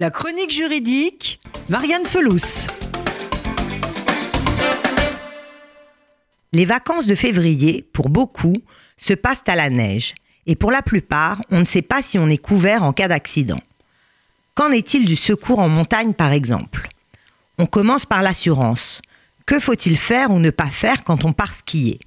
La chronique juridique, Marianne Felous. Les vacances de février, pour beaucoup, se passent à la neige. Et pour la plupart, on ne sait pas si on est couvert en cas d'accident. Qu'en est-il du secours en montagne, par exemple? On commence par l'assurance. Que faut-il faire ou ne pas faire quand on part skier?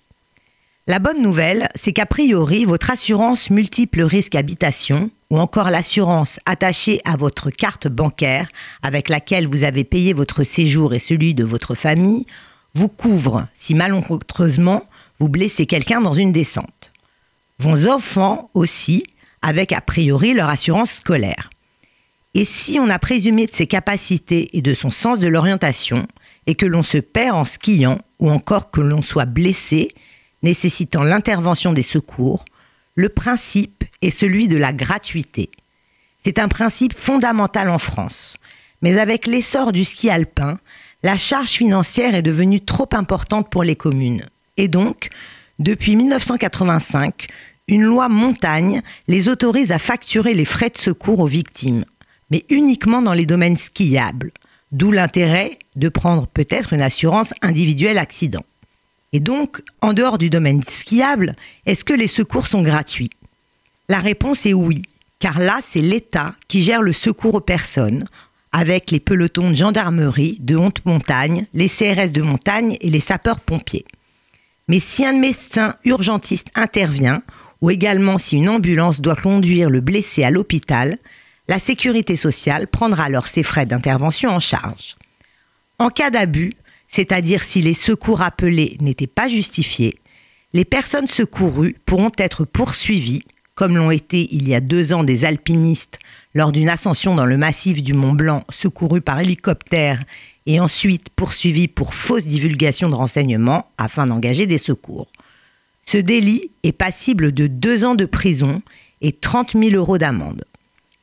La bonne nouvelle, c'est qu'a priori, votre assurance multiple risque habitation ou encore l'assurance attachée à votre carte bancaire avec laquelle vous avez payé votre séjour et celui de votre famille vous couvre si malencontreusement vous blessez quelqu'un dans une descente. Vos enfants aussi, avec a priori leur assurance scolaire. Et si on a présumé de ses capacités et de son sens de l'orientation, et que l'on se perd en skiant, ou encore que l'on soit blessé, nécessitant l'intervention des secours, le principe est celui de la gratuité. C'est un principe fondamental en France. Mais avec l'essor du ski alpin, la charge financière est devenue trop importante pour les communes. Et donc, depuis 1985, une loi montagne les autorise à facturer les frais de secours aux victimes, mais uniquement dans les domaines skiables, d'où l'intérêt de prendre peut-être une assurance individuelle accident. Et donc, en dehors du domaine skiable, est-ce que les secours sont gratuits? La réponse est oui, car là, c'est l'État qui gère le secours aux personnes, avec les pelotons de gendarmerie, de honte montagne, les CRS de montagne et les sapeurs-pompiers. Mais si un médecin urgentiste intervient, ou également si une ambulance doit conduire le blessé à l'hôpital, la sécurité sociale prendra alors ses frais d'intervention en charge. En cas d'abus, c'est-à-dire si les secours appelés n'étaient pas justifiés, les personnes secourues pourront être poursuivies, comme l'ont été il y a deux ans des alpinistes lors d'une ascension dans le massif du Mont Blanc secourus par hélicoptère et ensuite poursuivis pour fausse divulgation de renseignements afin d'engager des secours. Ce délit est passible de deux ans de prison et 30 000 euros d'amende.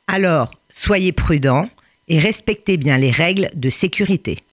Alors, soyez prudents et respectez bien les règles de sécurité.